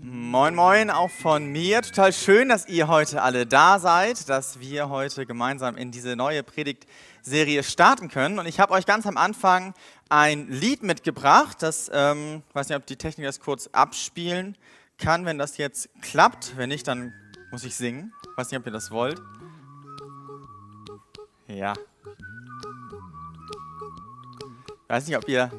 Moin, moin, auch von mir. Total schön, dass ihr heute alle da seid, dass wir heute gemeinsam in diese neue Predigtserie starten können. Und ich habe euch ganz am Anfang ein Lied mitgebracht. Das, ähm, ich weiß nicht, ob die Technik das kurz abspielen kann, wenn das jetzt klappt. Wenn nicht, dann muss ich singen. Ich weiß nicht, ob ihr das wollt. Ja. Ich weiß nicht, ob ihr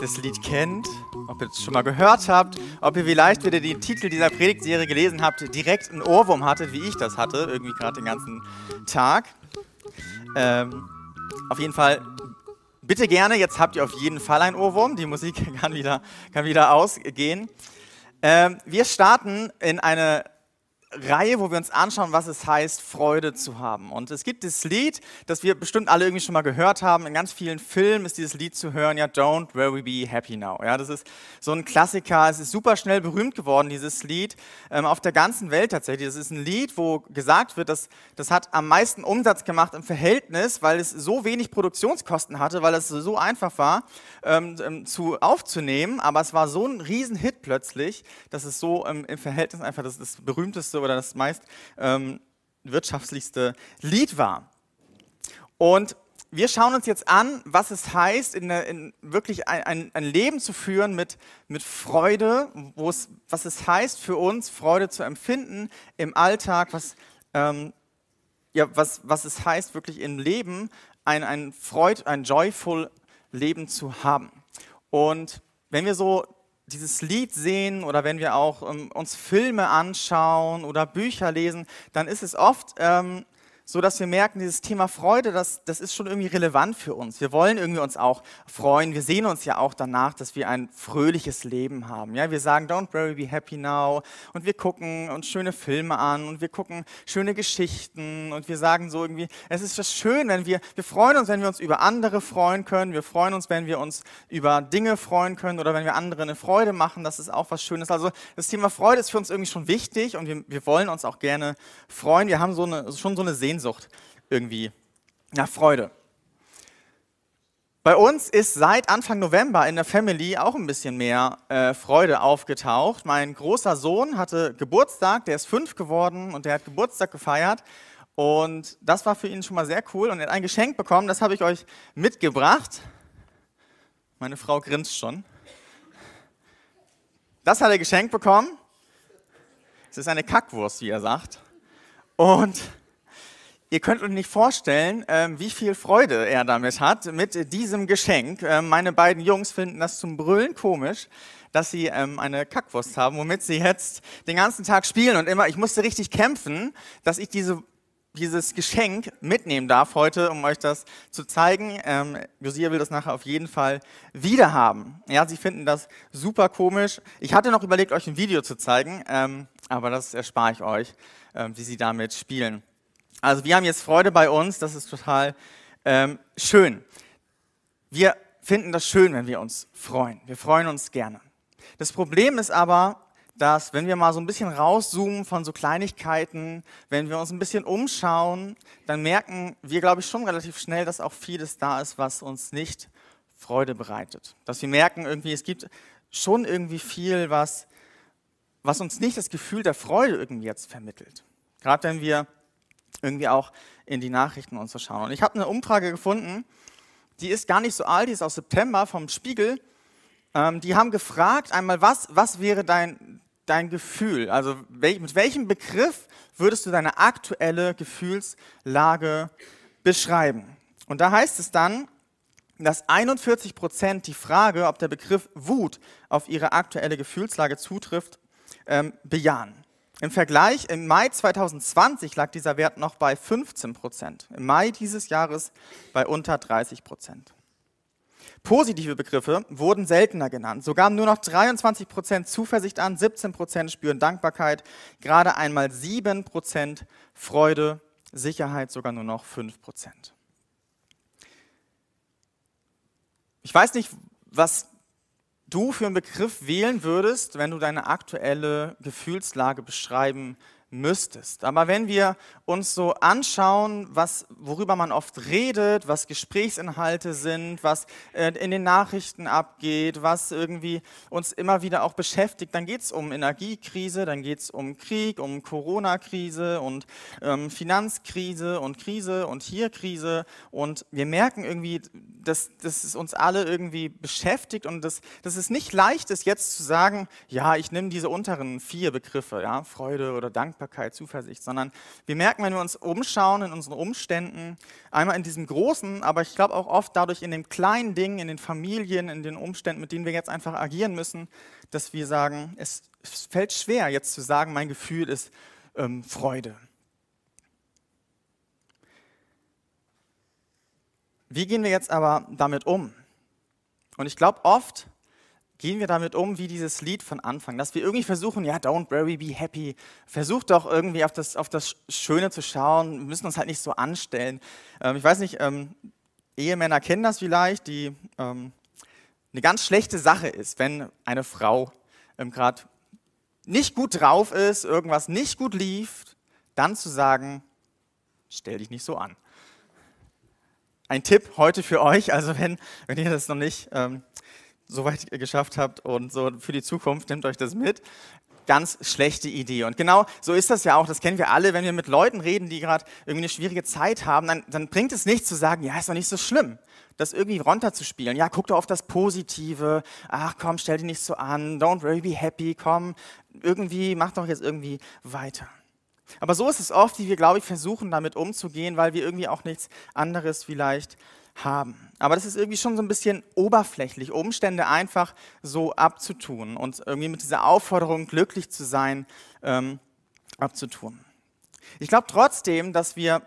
das Lied kennt, ob ihr es schon mal gehört habt, ob ihr vielleicht, ihr den Titel dieser Predigtserie gelesen habt, direkt einen Ohrwurm hattet, wie ich das hatte, irgendwie gerade den ganzen Tag. Ähm, auf jeden Fall, bitte gerne, jetzt habt ihr auf jeden Fall einen Ohrwurm, die Musik kann wieder, kann wieder ausgehen. Ähm, wir starten in eine Reihe, wo wir uns anschauen, was es heißt, Freude zu haben. Und es gibt das Lied, das wir bestimmt alle irgendwie schon mal gehört haben. In ganz vielen Filmen ist dieses Lied zu hören, ja, Don't Worry Be Happy Now. Ja, das ist so ein Klassiker. Es ist super schnell berühmt geworden, dieses Lied, ähm, auf der ganzen Welt tatsächlich. Das ist ein Lied, wo gesagt wird, dass das hat am meisten Umsatz gemacht im Verhältnis, weil es so wenig Produktionskosten hatte, weil es so einfach war ähm, ähm zu aufzunehmen. Aber es war so ein Riesenhit plötzlich, dass es so ähm, im Verhältnis einfach das, das berühmteste oder das meist ähm, wirtschaftlichste Lied war. Und wir schauen uns jetzt an, was es heißt, in, in wirklich ein, ein, ein, Leben zu führen mit, mit Freude, wo es, was es heißt für uns, Freude zu empfinden im Alltag, was, ähm, ja, was, was es heißt, wirklich im Leben ein, ein Freud, ein joyful Leben zu haben. Und wenn wir so dieses Lied sehen oder wenn wir auch ähm, uns Filme anschauen oder Bücher lesen, dann ist es oft ähm, so dass wir merken, dieses Thema Freude, das, das ist schon irgendwie relevant für uns. Wir wollen irgendwie uns auch freuen. Wir sehen uns ja auch danach, dass wir ein fröhliches Leben haben. Ja, wir sagen, don't worry, be happy now. Und wir gucken uns schöne Filme an und wir gucken schöne Geschichten und wir sagen so irgendwie, es ist das schön, wenn wir, wir freuen uns, wenn wir uns über andere freuen können. Wir freuen uns, wenn wir uns über Dinge freuen können oder wenn wir andere eine Freude machen. Das ist auch was Schönes. Also das Thema Freude ist für uns irgendwie schon wichtig und wir, wir wollen uns auch gerne freuen. Wir haben so eine, schon so eine Sehnsucht Sehnsucht irgendwie nach Freude. Bei uns ist seit Anfang November in der Family auch ein bisschen mehr äh, Freude aufgetaucht. Mein großer Sohn hatte Geburtstag, der ist fünf geworden und der hat Geburtstag gefeiert. Und das war für ihn schon mal sehr cool. Und er hat ein Geschenk bekommen, das habe ich euch mitgebracht. Meine Frau grinst schon. Das hat er geschenkt bekommen. Es ist eine Kackwurst, wie er sagt. Und Ihr könnt euch nicht vorstellen, ähm, wie viel Freude er damit hat, mit diesem Geschenk. Ähm, meine beiden Jungs finden das zum Brüllen komisch, dass sie ähm, eine Kackwurst haben, womit sie jetzt den ganzen Tag spielen. Und immer, ich musste richtig kämpfen, dass ich diese, dieses Geschenk mitnehmen darf heute, um euch das zu zeigen. Josia will das nachher auf jeden Fall wieder haben. Ja, sie finden das super komisch. Ich hatte noch überlegt, euch ein Video zu zeigen, aber das erspare ich euch, wie sie damit spielen. Also wir haben jetzt Freude bei uns, das ist total ähm, schön. Wir finden das schön, wenn wir uns freuen. Wir freuen uns gerne. Das Problem ist aber, dass wenn wir mal so ein bisschen rauszoomen von so Kleinigkeiten, wenn wir uns ein bisschen umschauen, dann merken wir, glaube ich, schon relativ schnell, dass auch vieles da ist, was uns nicht Freude bereitet. Dass wir merken, irgendwie, es gibt schon irgendwie viel, was, was uns nicht das Gefühl der Freude irgendwie jetzt vermittelt. Gerade wenn wir irgendwie auch in die Nachrichten uns zu schauen. Und ich habe eine Umfrage gefunden, die ist gar nicht so alt, die ist aus September vom Spiegel. Ähm, die haben gefragt einmal, was, was wäre dein, dein Gefühl? Also wel, mit welchem Begriff würdest du deine aktuelle Gefühlslage beschreiben? Und da heißt es dann, dass 41 Prozent die Frage, ob der Begriff Wut auf ihre aktuelle Gefühlslage zutrifft, ähm, bejahen. Im Vergleich, im Mai 2020 lag dieser Wert noch bei 15 Prozent. Im Mai dieses Jahres bei unter 30 Prozent. Positive Begriffe wurden seltener genannt. So gaben nur noch 23 Prozent Zuversicht an, 17 Prozent spüren Dankbarkeit, gerade einmal 7 Prozent Freude, Sicherheit sogar nur noch 5 Prozent. Ich weiß nicht, was du für einen Begriff wählen würdest, wenn du deine aktuelle Gefühlslage beschreiben müsstest. Aber wenn wir uns so anschauen, was, worüber man oft redet, was Gesprächsinhalte sind, was äh, in den Nachrichten abgeht, was irgendwie uns immer wieder auch beschäftigt, dann geht es um Energiekrise, dann geht es um Krieg, um Corona-Krise und ähm, Finanzkrise und Krise und hier Krise. Und wir merken irgendwie, dass, dass es uns alle irgendwie beschäftigt und dass, dass es nicht leicht ist, jetzt zu sagen, ja, ich nehme diese unteren vier Begriffe, ja, Freude oder Dankbarkeit, Zuversicht, sondern wir merken, wenn wir uns umschauen in unseren Umständen, einmal in diesem großen, aber ich glaube auch oft dadurch in den kleinen Dingen, in den Familien, in den Umständen, mit denen wir jetzt einfach agieren müssen, dass wir sagen, es, es fällt schwer jetzt zu sagen, mein Gefühl ist ähm, Freude. Wie gehen wir jetzt aber damit um? Und ich glaube, oft gehen wir damit um wie dieses Lied von Anfang, dass wir irgendwie versuchen, ja, don't worry, be happy. Versucht doch irgendwie auf das, auf das Schöne zu schauen, wir müssen uns halt nicht so anstellen. Ähm, ich weiß nicht, ähm, Ehemänner kennen das vielleicht, die ähm, eine ganz schlechte Sache ist, wenn eine Frau ähm, gerade nicht gut drauf ist, irgendwas nicht gut lief, dann zu sagen, stell dich nicht so an ein Tipp heute für euch, also wenn, wenn ihr das noch nicht ähm, so weit geschafft habt und so für die Zukunft, nehmt euch das mit. Ganz schlechte Idee. Und genau so ist das ja auch, das kennen wir alle, wenn wir mit Leuten reden, die gerade irgendwie eine schwierige Zeit haben, dann, dann bringt es nichts zu sagen, ja, ist doch nicht so schlimm, das irgendwie runterzuspielen. Ja, guck doch auf das Positive, ach komm, stell dich nicht so an, don't worry, be happy, komm, irgendwie, mach doch jetzt irgendwie weiter. Aber so ist es oft, wie wir, glaube ich, versuchen, damit umzugehen, weil wir irgendwie auch nichts anderes vielleicht haben. Aber das ist irgendwie schon so ein bisschen oberflächlich, Umstände einfach so abzutun und irgendwie mit dieser Aufforderung, glücklich zu sein, ähm, abzutun. Ich glaube trotzdem, dass wir,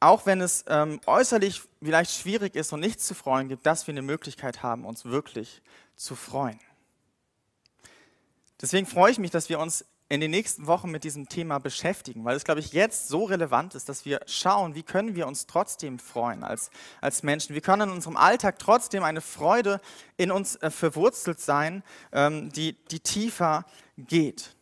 auch wenn es ähm, äußerlich vielleicht schwierig ist und nichts zu freuen gibt, dass wir eine Möglichkeit haben, uns wirklich zu freuen. Deswegen freue ich mich, dass wir uns in den nächsten Wochen mit diesem Thema beschäftigen, weil es, glaube ich, jetzt so relevant ist, dass wir schauen, wie können wir uns trotzdem freuen als, als Menschen. Wie können in unserem Alltag trotzdem eine Freude in uns äh, verwurzelt sein, ähm, die, die tiefer geht.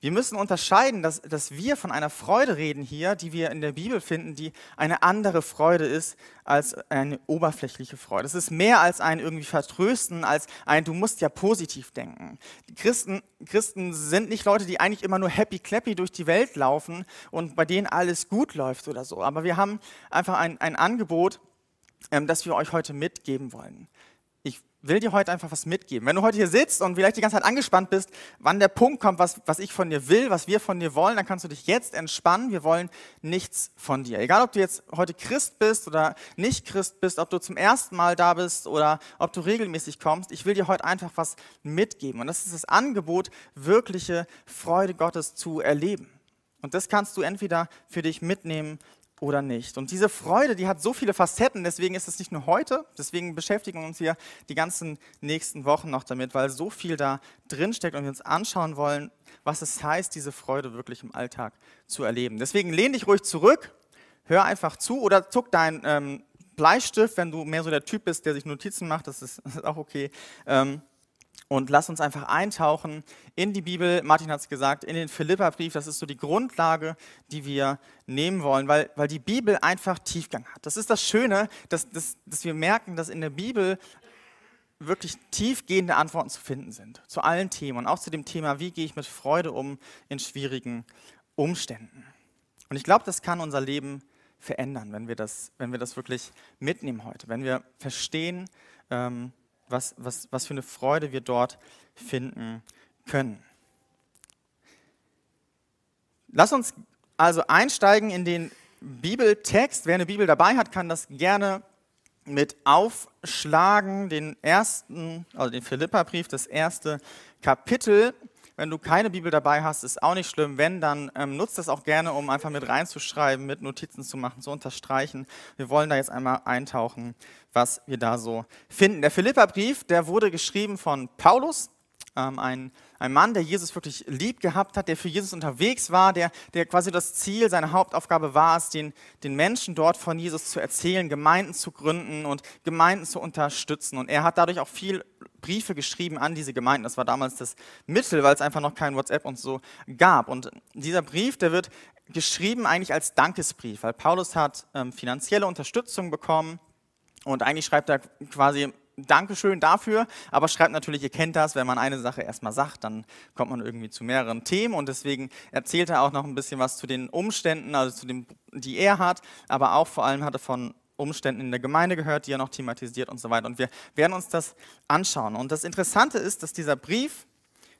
Wir müssen unterscheiden, dass, dass wir von einer Freude reden hier, die wir in der Bibel finden, die eine andere Freude ist als eine oberflächliche Freude. Es ist mehr als ein irgendwie Vertrösten, als ein Du musst ja positiv denken. Die Christen, Christen sind nicht Leute, die eigentlich immer nur happy clappy durch die Welt laufen und bei denen alles gut läuft oder so. Aber wir haben einfach ein, ein Angebot, ähm, das wir euch heute mitgeben wollen will dir heute einfach was mitgeben. Wenn du heute hier sitzt und vielleicht die ganze Zeit angespannt bist, wann der Punkt kommt, was, was ich von dir will, was wir von dir wollen, dann kannst du dich jetzt entspannen. Wir wollen nichts von dir. Egal, ob du jetzt heute Christ bist oder nicht Christ bist, ob du zum ersten Mal da bist oder ob du regelmäßig kommst, ich will dir heute einfach was mitgeben. Und das ist das Angebot, wirkliche Freude Gottes zu erleben. Und das kannst du entweder für dich mitnehmen oder nicht. Und diese Freude, die hat so viele Facetten, deswegen ist es nicht nur heute, deswegen beschäftigen wir uns hier die ganzen nächsten Wochen noch damit, weil so viel da drin steckt und wir uns anschauen wollen, was es heißt, diese Freude wirklich im Alltag zu erleben. Deswegen lehn dich ruhig zurück, hör einfach zu oder zuck deinen ähm, Bleistift, wenn du mehr so der Typ bist, der sich Notizen macht, das ist, das ist auch okay. Ähm, und lass uns einfach eintauchen in die Bibel. Martin hat es gesagt, in den Philipperbrief. Das ist so die Grundlage, die wir nehmen wollen, weil, weil die Bibel einfach Tiefgang hat. Das ist das Schöne, dass, dass, dass wir merken, dass in der Bibel wirklich tiefgehende Antworten zu finden sind. Zu allen Themen und auch zu dem Thema, wie gehe ich mit Freude um in schwierigen Umständen. Und ich glaube, das kann unser Leben verändern, wenn wir das, wenn wir das wirklich mitnehmen heute. Wenn wir verstehen, ähm, was, was, was für eine Freude wir dort finden können. Lass uns also einsteigen in den Bibeltext. Wer eine Bibel dabei hat, kann das gerne mit aufschlagen, den ersten, also den Philipperbrief, das erste Kapitel. Wenn du keine Bibel dabei hast, ist auch nicht schlimm. Wenn, dann ähm, nutzt das auch gerne, um einfach mit reinzuschreiben, mit Notizen zu machen, zu unterstreichen. Wir wollen da jetzt einmal eintauchen, was wir da so finden. Der Philipperbrief, der wurde geschrieben von Paulus, ähm, ein ein Mann, der Jesus wirklich lieb gehabt hat, der für Jesus unterwegs war, der, der quasi das Ziel, seine Hauptaufgabe war es, den, den Menschen dort von Jesus zu erzählen, Gemeinden zu gründen und Gemeinden zu unterstützen. Und er hat dadurch auch viel Briefe geschrieben an diese Gemeinden. Das war damals das Mittel, weil es einfach noch kein WhatsApp und so gab. Und dieser Brief, der wird geschrieben eigentlich als Dankesbrief, weil Paulus hat ähm, finanzielle Unterstützung bekommen und eigentlich schreibt er quasi Dankeschön dafür, aber schreibt natürlich, ihr kennt das, wenn man eine Sache erstmal sagt, dann kommt man irgendwie zu mehreren Themen und deswegen erzählt er auch noch ein bisschen was zu den Umständen, also zu dem, die er hat, aber auch vor allem hat er von Umständen in der Gemeinde gehört, die er noch thematisiert und so weiter. Und wir werden uns das anschauen. Und das Interessante ist, dass dieser Brief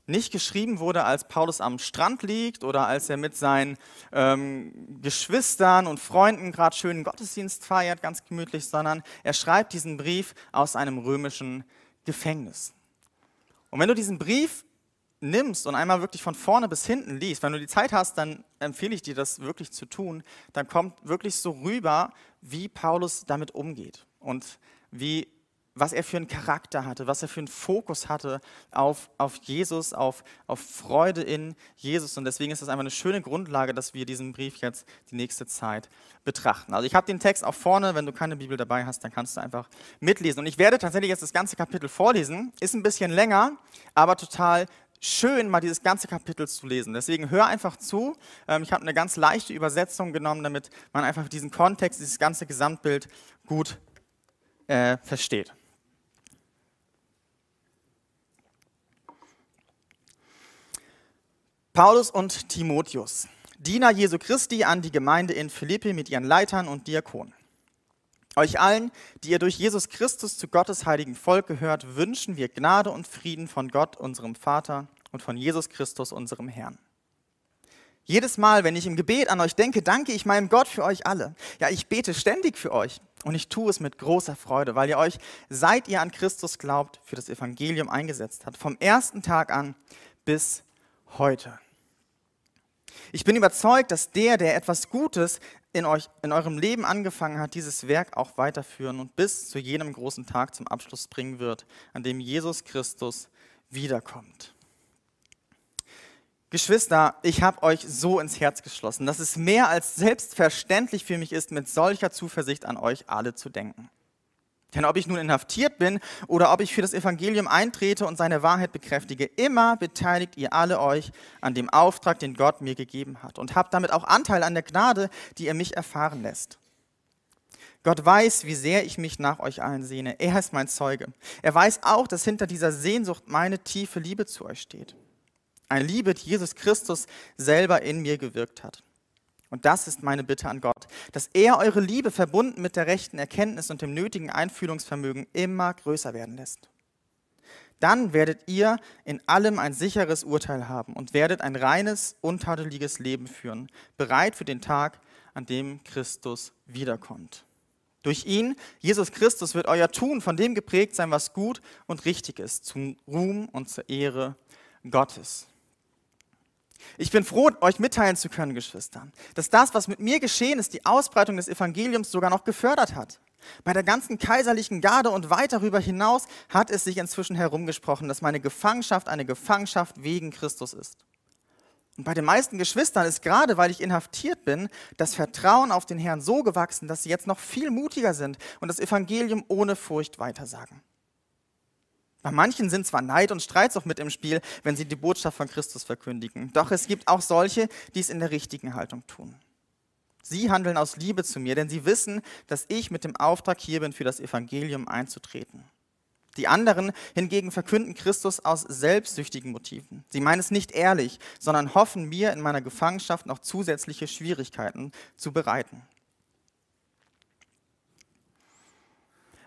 nicht geschrieben wurde, als Paulus am Strand liegt oder als er mit seinen ähm, Geschwistern und Freunden gerade schönen Gottesdienst feiert, ganz gemütlich, sondern er schreibt diesen Brief aus einem römischen Gefängnis. Und wenn du diesen Brief nimmst und einmal wirklich von vorne bis hinten liest, wenn du die Zeit hast, dann empfehle ich dir das wirklich zu tun, dann kommt wirklich so rüber, wie Paulus damit umgeht und wie was er für einen Charakter hatte, was er für einen Fokus hatte auf, auf Jesus, auf, auf Freude in Jesus. Und deswegen ist das einfach eine schöne Grundlage, dass wir diesen Brief jetzt die nächste Zeit betrachten. Also ich habe den Text auch vorne, wenn du keine Bibel dabei hast, dann kannst du einfach mitlesen. Und ich werde tatsächlich jetzt das ganze Kapitel vorlesen. Ist ein bisschen länger, aber total schön, mal dieses ganze Kapitel zu lesen. Deswegen hör einfach zu. Ähm, ich habe eine ganz leichte Übersetzung genommen, damit man einfach diesen Kontext, dieses ganze Gesamtbild gut äh, versteht. Paulus und Timotheus, Diener Jesu Christi an die Gemeinde in Philippi mit ihren Leitern und Diakonen. Euch allen, die ihr durch Jesus Christus zu Gottes heiligen Volk gehört, wünschen wir Gnade und Frieden von Gott, unserem Vater und von Jesus Christus, unserem Herrn. Jedes Mal, wenn ich im Gebet an euch denke, danke ich meinem Gott für euch alle. Ja, ich bete ständig für euch und ich tue es mit großer Freude, weil ihr euch, seit ihr an Christus glaubt, für das Evangelium eingesetzt habt, vom ersten Tag an bis heute. Ich bin überzeugt, dass der, der etwas Gutes in, euch, in eurem Leben angefangen hat, dieses Werk auch weiterführen und bis zu jenem großen Tag zum Abschluss bringen wird, an dem Jesus Christus wiederkommt. Geschwister, ich habe euch so ins Herz geschlossen, dass es mehr als selbstverständlich für mich ist, mit solcher Zuversicht an euch alle zu denken. Denn ob ich nun inhaftiert bin oder ob ich für das Evangelium eintrete und seine Wahrheit bekräftige, immer beteiligt ihr alle euch an dem Auftrag, den Gott mir gegeben hat und habt damit auch Anteil an der Gnade, die er mich erfahren lässt. Gott weiß, wie sehr ich mich nach euch allen sehne. Er ist mein Zeuge. Er weiß auch, dass hinter dieser Sehnsucht meine tiefe Liebe zu euch steht. Eine Liebe, die Jesus Christus selber in mir gewirkt hat. Und das ist meine Bitte an Gott, dass er eure Liebe verbunden mit der rechten Erkenntnis und dem nötigen Einfühlungsvermögen immer größer werden lässt. Dann werdet ihr in allem ein sicheres Urteil haben und werdet ein reines, untadeliges Leben führen, bereit für den Tag, an dem Christus wiederkommt. Durch ihn, Jesus Christus, wird euer Tun von dem geprägt sein, was gut und richtig ist, zum Ruhm und zur Ehre Gottes. Ich bin froh, euch mitteilen zu können, Geschwister, dass das, was mit mir geschehen ist, die Ausbreitung des Evangeliums sogar noch gefördert hat. Bei der ganzen kaiserlichen Garde und weit darüber hinaus hat es sich inzwischen herumgesprochen, dass meine Gefangenschaft eine Gefangenschaft wegen Christus ist. Und bei den meisten Geschwistern ist gerade, weil ich inhaftiert bin, das Vertrauen auf den Herrn so gewachsen, dass sie jetzt noch viel mutiger sind und das Evangelium ohne Furcht weitersagen. Bei manchen sind zwar Neid und Streitsucht mit im Spiel, wenn sie die Botschaft von Christus verkündigen. Doch es gibt auch solche, die es in der richtigen Haltung tun. Sie handeln aus Liebe zu mir, denn sie wissen, dass ich mit dem Auftrag hier bin, für das Evangelium einzutreten. Die anderen hingegen verkünden Christus aus selbstsüchtigen Motiven. Sie meinen es nicht ehrlich, sondern hoffen mir in meiner Gefangenschaft noch zusätzliche Schwierigkeiten zu bereiten.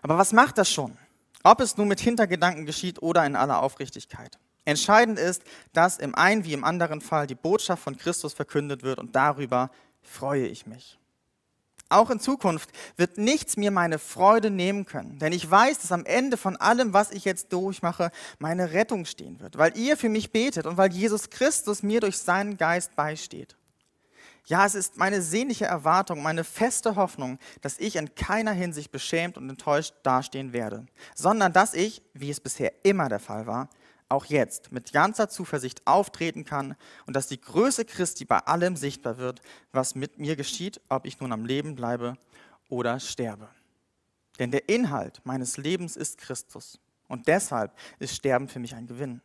Aber was macht das schon? Ob es nun mit Hintergedanken geschieht oder in aller Aufrichtigkeit. Entscheidend ist, dass im einen wie im anderen Fall die Botschaft von Christus verkündet wird und darüber freue ich mich. Auch in Zukunft wird nichts mir meine Freude nehmen können, denn ich weiß, dass am Ende von allem, was ich jetzt durchmache, meine Rettung stehen wird, weil ihr für mich betet und weil Jesus Christus mir durch seinen Geist beisteht. Ja, es ist meine sehnliche Erwartung, meine feste Hoffnung, dass ich in keiner Hinsicht beschämt und enttäuscht dastehen werde, sondern dass ich, wie es bisher immer der Fall war, auch jetzt mit ganzer Zuversicht auftreten kann und dass die Größe Christi bei allem sichtbar wird, was mit mir geschieht, ob ich nun am Leben bleibe oder sterbe. Denn der Inhalt meines Lebens ist Christus und deshalb ist Sterben für mich ein Gewinn.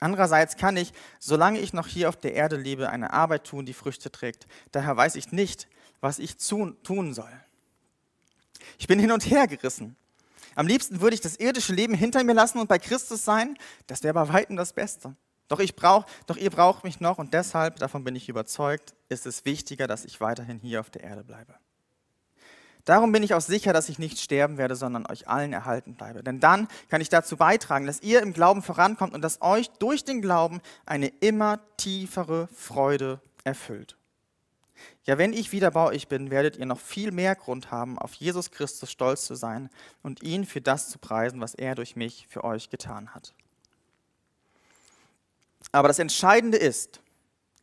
Andererseits kann ich, solange ich noch hier auf der Erde lebe, eine Arbeit tun, die Früchte trägt. Daher weiß ich nicht, was ich tun soll. Ich bin hin und her gerissen. Am liebsten würde ich das irdische Leben hinter mir lassen und bei Christus sein. Das wäre bei weitem das Beste. Doch, ich brauch, doch ihr braucht mich noch und deshalb, davon bin ich überzeugt, ist es wichtiger, dass ich weiterhin hier auf der Erde bleibe. Darum bin ich auch sicher, dass ich nicht sterben werde, sondern euch allen erhalten bleibe. Denn dann kann ich dazu beitragen, dass ihr im Glauben vorankommt und dass euch durch den Glauben eine immer tiefere Freude erfüllt. Ja, wenn ich wieder bei euch bin, werdet ihr noch viel mehr Grund haben, auf Jesus Christus stolz zu sein und ihn für das zu preisen, was er durch mich für euch getan hat. Aber das Entscheidende ist,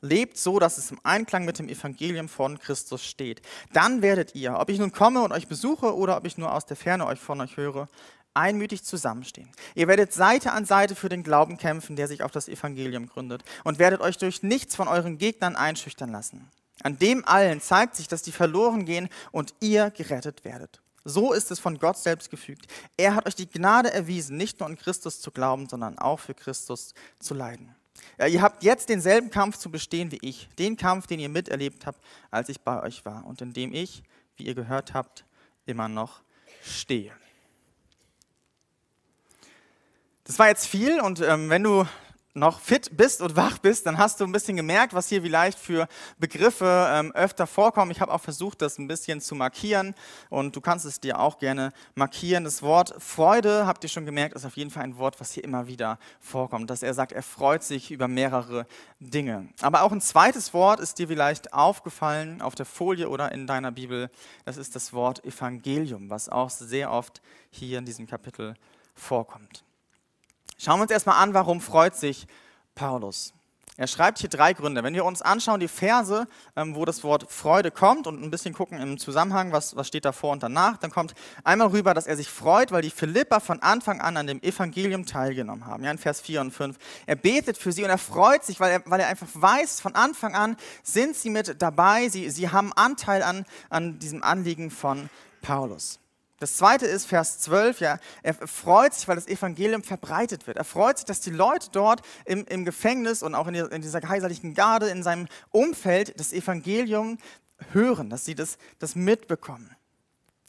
lebt so, dass es im Einklang mit dem Evangelium von Christus steht. Dann werdet ihr, ob ich nun komme und euch besuche oder ob ich nur aus der Ferne euch von euch höre, einmütig zusammenstehen. Ihr werdet Seite an Seite für den Glauben kämpfen, der sich auf das Evangelium gründet und werdet euch durch nichts von euren Gegnern einschüchtern lassen. An dem allen zeigt sich, dass die verloren gehen und ihr gerettet werdet. So ist es von Gott selbst gefügt. Er hat euch die Gnade erwiesen, nicht nur an Christus zu glauben, sondern auch für Christus zu leiden. Ja, ihr habt jetzt denselben Kampf zu bestehen wie ich, den Kampf, den ihr miterlebt habt, als ich bei euch war und in dem ich, wie ihr gehört habt, immer noch stehe. Das war jetzt viel und ähm, wenn du noch fit bist und wach bist, dann hast du ein bisschen gemerkt, was hier vielleicht für Begriffe ähm, öfter vorkommen. Ich habe auch versucht, das ein bisschen zu markieren und du kannst es dir auch gerne markieren. Das Wort Freude, habt ihr schon gemerkt, ist auf jeden Fall ein Wort, was hier immer wieder vorkommt, dass er sagt, er freut sich über mehrere Dinge. Aber auch ein zweites Wort ist dir vielleicht aufgefallen auf der Folie oder in deiner Bibel. Das ist das Wort Evangelium, was auch sehr oft hier in diesem Kapitel vorkommt. Schauen wir uns erstmal an, warum freut sich Paulus. Er schreibt hier drei Gründe. Wenn wir uns anschauen, die Verse, ähm, wo das Wort Freude kommt und ein bisschen gucken im Zusammenhang, was, was steht davor und danach, dann kommt einmal rüber, dass er sich freut, weil die Philipper von Anfang an an dem Evangelium teilgenommen haben. Ja, in Vers 4 und 5. Er betet für sie und er freut sich, weil er, weil er einfach weiß, von Anfang an sind sie mit dabei, sie, sie haben Anteil an, an diesem Anliegen von Paulus. Das zweite ist Vers 12, ja, er freut sich, weil das Evangelium verbreitet wird. Er freut sich, dass die Leute dort im, im Gefängnis und auch in, in dieser kaiserlichen Garde, in seinem Umfeld das Evangelium hören, dass sie das, das mitbekommen.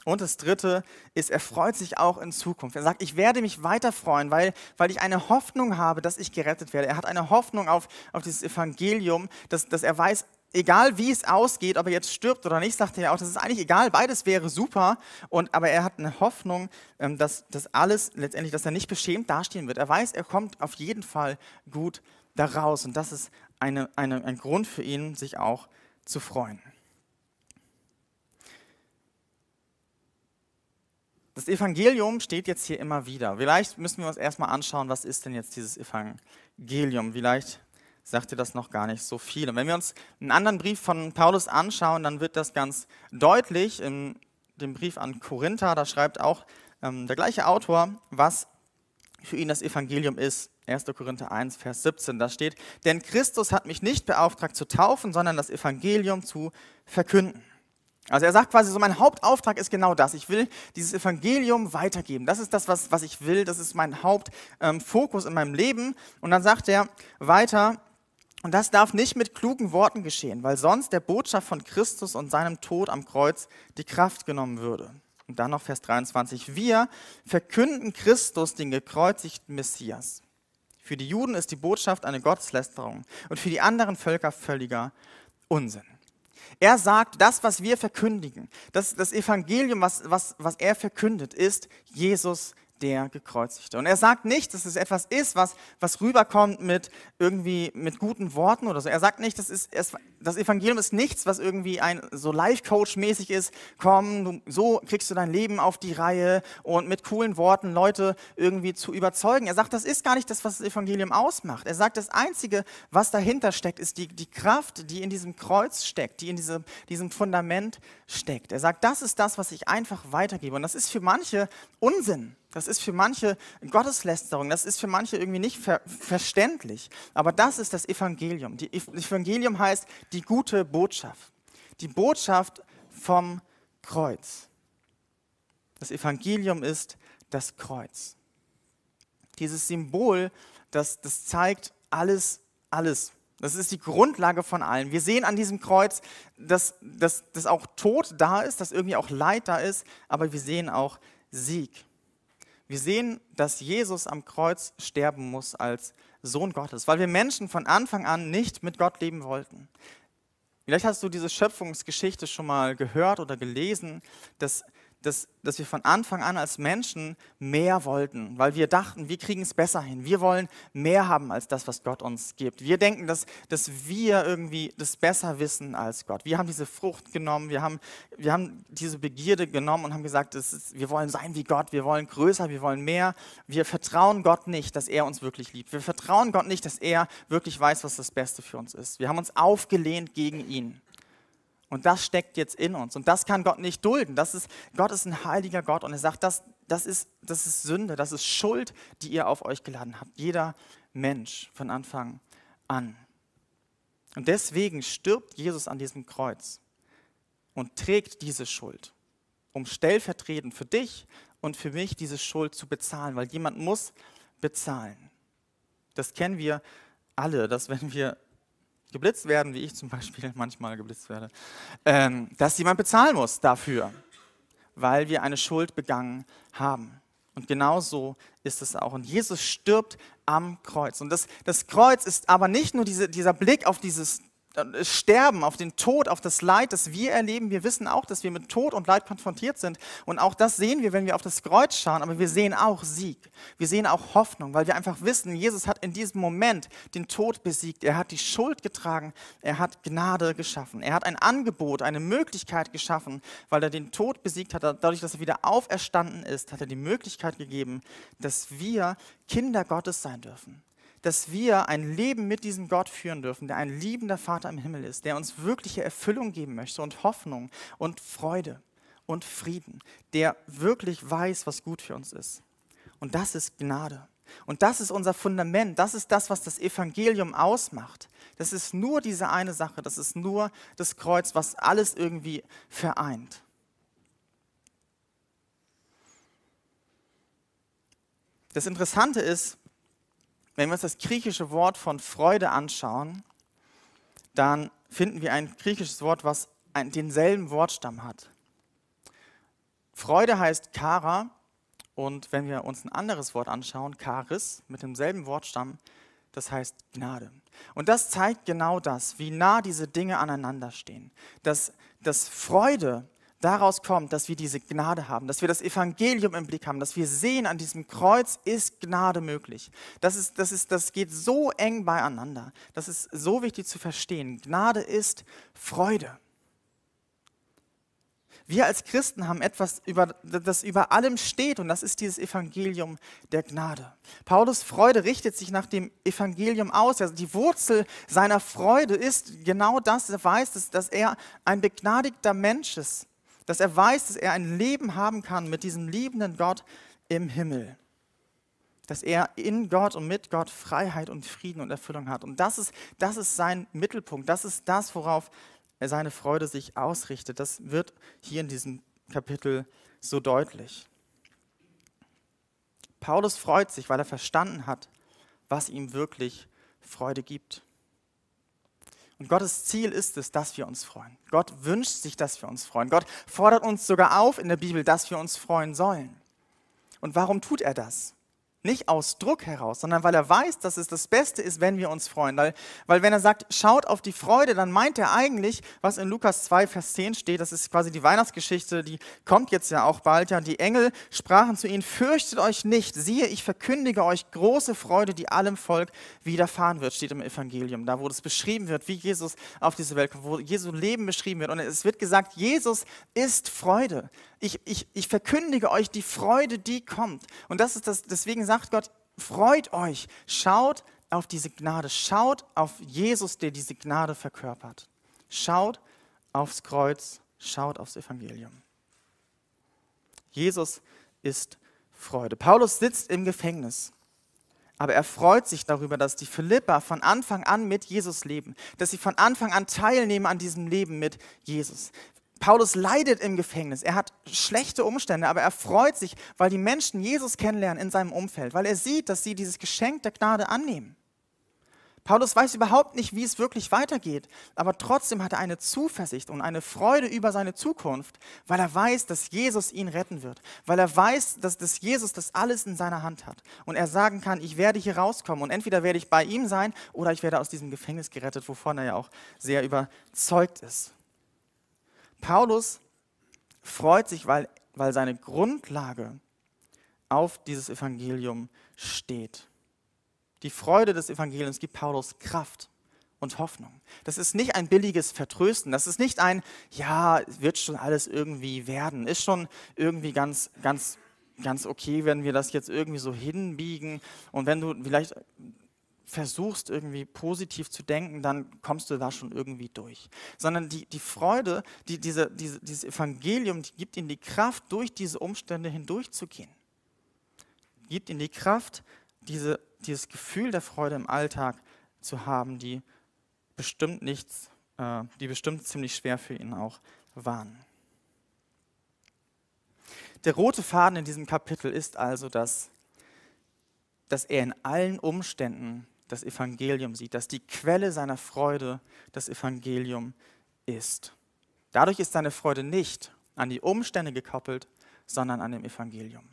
Und das dritte ist, er freut sich auch in Zukunft. Er sagt, ich werde mich weiter freuen, weil, weil ich eine Hoffnung habe, dass ich gerettet werde. Er hat eine Hoffnung auf, auf dieses Evangelium, dass, dass er weiß, egal wie es ausgeht, ob er jetzt stirbt oder nicht, sagt er auch, das ist eigentlich egal, beides wäre super. Und, aber er hat eine Hoffnung, ähm, dass das alles letztendlich, dass er nicht beschämt dastehen wird. Er weiß, er kommt auf jeden Fall gut daraus. Und das ist eine, eine, ein Grund für ihn, sich auch zu freuen. Das Evangelium steht jetzt hier immer wieder. Vielleicht müssen wir uns erstmal anschauen, was ist denn jetzt dieses Evangelium? Vielleicht sagt dir das noch gar nicht so viel. Und wenn wir uns einen anderen Brief von Paulus anschauen, dann wird das ganz deutlich. In dem Brief an Korinther, da schreibt auch ähm, der gleiche Autor, was für ihn das Evangelium ist. 1. Korinther 1, Vers 17, da steht, denn Christus hat mich nicht beauftragt zu taufen, sondern das Evangelium zu verkünden. Also er sagt quasi so, mein Hauptauftrag ist genau das. Ich will dieses Evangelium weitergeben. Das ist das, was, was ich will. Das ist mein Hauptfokus ähm, in meinem Leben. Und dann sagt er weiter, und das darf nicht mit klugen Worten geschehen, weil sonst der Botschaft von Christus und seinem Tod am Kreuz die Kraft genommen würde. Und dann noch Vers 23. Wir verkünden Christus, den gekreuzigten Messias. Für die Juden ist die Botschaft eine Gotteslästerung und für die anderen Völker völliger Unsinn. Er sagt, das, was wir verkündigen, das, das Evangelium, was, was, was er verkündet, ist Jesus der Gekreuzigte. Und er sagt nicht, dass es etwas ist, was, was rüberkommt mit irgendwie mit guten Worten oder so. Er sagt nicht, das, ist, das Evangelium ist nichts, was irgendwie ein so Life-Coach-mäßig ist. Komm, du, so kriegst du dein Leben auf die Reihe und mit coolen Worten Leute irgendwie zu überzeugen. Er sagt, das ist gar nicht das, was das Evangelium ausmacht. Er sagt, das Einzige, was dahinter steckt, ist die, die Kraft, die in diesem Kreuz steckt, die in diesem, diesem Fundament steckt. Er sagt, das ist das, was ich einfach weitergebe. Und das ist für manche Unsinn. Das ist für manche Gotteslästerung, das ist für manche irgendwie nicht ver verständlich. Aber das ist das Evangelium. Die Evangelium heißt die gute Botschaft. Die Botschaft vom Kreuz. Das Evangelium ist das Kreuz. Dieses Symbol, das, das zeigt alles, alles. Das ist die Grundlage von allem. Wir sehen an diesem Kreuz, dass, dass, dass auch Tod da ist, dass irgendwie auch Leid da ist, aber wir sehen auch Sieg. Wir sehen, dass Jesus am Kreuz sterben muss als Sohn Gottes, weil wir Menschen von Anfang an nicht mit Gott leben wollten. Vielleicht hast du diese Schöpfungsgeschichte schon mal gehört oder gelesen, dass dass, dass wir von Anfang an als Menschen mehr wollten, weil wir dachten, wir kriegen es besser hin. Wir wollen mehr haben als das, was Gott uns gibt. Wir denken, dass, dass wir irgendwie das besser wissen als Gott. Wir haben diese Frucht genommen, wir haben, wir haben diese Begierde genommen und haben gesagt, ist, wir wollen sein wie Gott, wir wollen größer, wir wollen mehr. Wir vertrauen Gott nicht, dass er uns wirklich liebt. Wir vertrauen Gott nicht, dass er wirklich weiß, was das Beste für uns ist. Wir haben uns aufgelehnt gegen ihn. Und das steckt jetzt in uns. Und das kann Gott nicht dulden. Das ist, Gott ist ein heiliger Gott und er sagt, das, das, ist, das ist Sünde, das ist Schuld, die ihr auf euch geladen habt. Jeder Mensch von Anfang an. Und deswegen stirbt Jesus an diesem Kreuz und trägt diese Schuld, um stellvertretend für dich und für mich diese Schuld zu bezahlen, weil jemand muss bezahlen. Das kennen wir alle, dass wenn wir geblitzt werden, wie ich zum Beispiel manchmal geblitzt werde, ähm, dass jemand bezahlen muss dafür, weil wir eine Schuld begangen haben. Und genau so ist es auch. Und Jesus stirbt am Kreuz. Und das, das Kreuz ist aber nicht nur diese, dieser Blick auf dieses Sterben, auf den Tod, auf das Leid, das wir erleben. Wir wissen auch, dass wir mit Tod und Leid konfrontiert sind. Und auch das sehen wir, wenn wir auf das Kreuz schauen. Aber wir sehen auch Sieg. Wir sehen auch Hoffnung, weil wir einfach wissen, Jesus hat in diesem Moment den Tod besiegt. Er hat die Schuld getragen. Er hat Gnade geschaffen. Er hat ein Angebot, eine Möglichkeit geschaffen, weil er den Tod besiegt hat. Dadurch, dass er wieder auferstanden ist, hat er die Möglichkeit gegeben, dass wir Kinder Gottes sein dürfen dass wir ein Leben mit diesem Gott führen dürfen, der ein liebender Vater im Himmel ist, der uns wirkliche Erfüllung geben möchte und Hoffnung und Freude und Frieden, der wirklich weiß, was gut für uns ist. Und das ist Gnade. Und das ist unser Fundament, das ist das, was das Evangelium ausmacht. Das ist nur diese eine Sache, das ist nur das Kreuz, was alles irgendwie vereint. Das Interessante ist, wenn wir uns das griechische Wort von Freude anschauen, dann finden wir ein griechisches Wort, was denselben Wortstamm hat. Freude heißt Kara und wenn wir uns ein anderes Wort anschauen, Charis, mit demselben Wortstamm, das heißt Gnade. Und das zeigt genau das, wie nah diese Dinge aneinander stehen. Dass, dass Freude daraus kommt, dass wir diese Gnade haben, dass wir das Evangelium im Blick haben, dass wir sehen, an diesem Kreuz ist Gnade möglich. Das, ist, das, ist, das geht so eng beieinander. Das ist so wichtig zu verstehen. Gnade ist Freude. Wir als Christen haben etwas, über, das über allem steht und das ist dieses Evangelium der Gnade. Paulus Freude richtet sich nach dem Evangelium aus. Also die Wurzel seiner Freude ist genau das, er weiß, dass, dass er ein begnadigter Mensch ist dass er weiß, dass er ein Leben haben kann mit diesem liebenden Gott im Himmel. Dass er in Gott und mit Gott Freiheit und Frieden und Erfüllung hat. Und das ist, das ist sein Mittelpunkt. Das ist das, worauf seine Freude sich ausrichtet. Das wird hier in diesem Kapitel so deutlich. Paulus freut sich, weil er verstanden hat, was ihm wirklich Freude gibt. Und Gottes Ziel ist es, dass wir uns freuen. Gott wünscht sich, dass wir uns freuen. Gott fordert uns sogar auf in der Bibel, dass wir uns freuen sollen. Und warum tut er das? Nicht aus Druck heraus, sondern weil er weiß, dass es das Beste ist, wenn wir uns freuen. Weil, weil wenn er sagt, schaut auf die Freude, dann meint er eigentlich, was in Lukas 2, Vers 10 steht, das ist quasi die Weihnachtsgeschichte, die kommt jetzt ja auch bald. Ja, die Engel sprachen zu ihnen, fürchtet euch nicht, siehe, ich verkündige euch große Freude, die allem Volk widerfahren wird, steht im Evangelium, da wo das beschrieben wird, wie Jesus auf diese Welt kommt, wo Jesu Leben beschrieben wird. Und es wird gesagt, Jesus ist Freude ich, ich, ich verkündige euch die Freude, die kommt. Und das ist das, deswegen sagt Gott, freut euch, schaut auf diese Gnade, schaut auf Jesus, der diese Gnade verkörpert. Schaut aufs Kreuz, schaut aufs Evangelium. Jesus ist Freude. Paulus sitzt im Gefängnis. Aber er freut sich darüber, dass die Philipper von Anfang an mit Jesus leben, dass sie von Anfang an teilnehmen an diesem Leben mit Jesus. Paulus leidet im Gefängnis, er hat schlechte Umstände, aber er freut sich, weil die Menschen Jesus kennenlernen in seinem Umfeld, weil er sieht, dass sie dieses Geschenk der Gnade annehmen. Paulus weiß überhaupt nicht, wie es wirklich weitergeht, aber trotzdem hat er eine Zuversicht und eine Freude über seine Zukunft, weil er weiß, dass Jesus ihn retten wird, weil er weiß, dass, dass Jesus das alles in seiner Hand hat und er sagen kann, ich werde hier rauskommen und entweder werde ich bei ihm sein oder ich werde aus diesem Gefängnis gerettet, wovon er ja auch sehr überzeugt ist. Paulus freut sich, weil, weil seine Grundlage auf dieses Evangelium steht. Die Freude des Evangeliums gibt Paulus Kraft und Hoffnung. Das ist nicht ein billiges Vertrösten. Das ist nicht ein, ja, wird schon alles irgendwie werden. Ist schon irgendwie ganz, ganz, ganz okay, wenn wir das jetzt irgendwie so hinbiegen. Und wenn du vielleicht versuchst, irgendwie positiv zu denken, dann kommst du da schon irgendwie durch. Sondern die, die Freude, die, diese, diese, dieses Evangelium, die gibt ihnen die Kraft, durch diese Umstände hindurchzugehen. Gibt ihnen die Kraft, diese dieses Gefühl der Freude im Alltag zu haben, die bestimmt nichts, äh, die bestimmt ziemlich schwer für ihn auch waren. Der rote Faden in diesem Kapitel ist also, dass, dass er in allen Umständen das Evangelium sieht, dass die Quelle seiner Freude das Evangelium ist. Dadurch ist seine Freude nicht an die Umstände gekoppelt, sondern an dem Evangelium.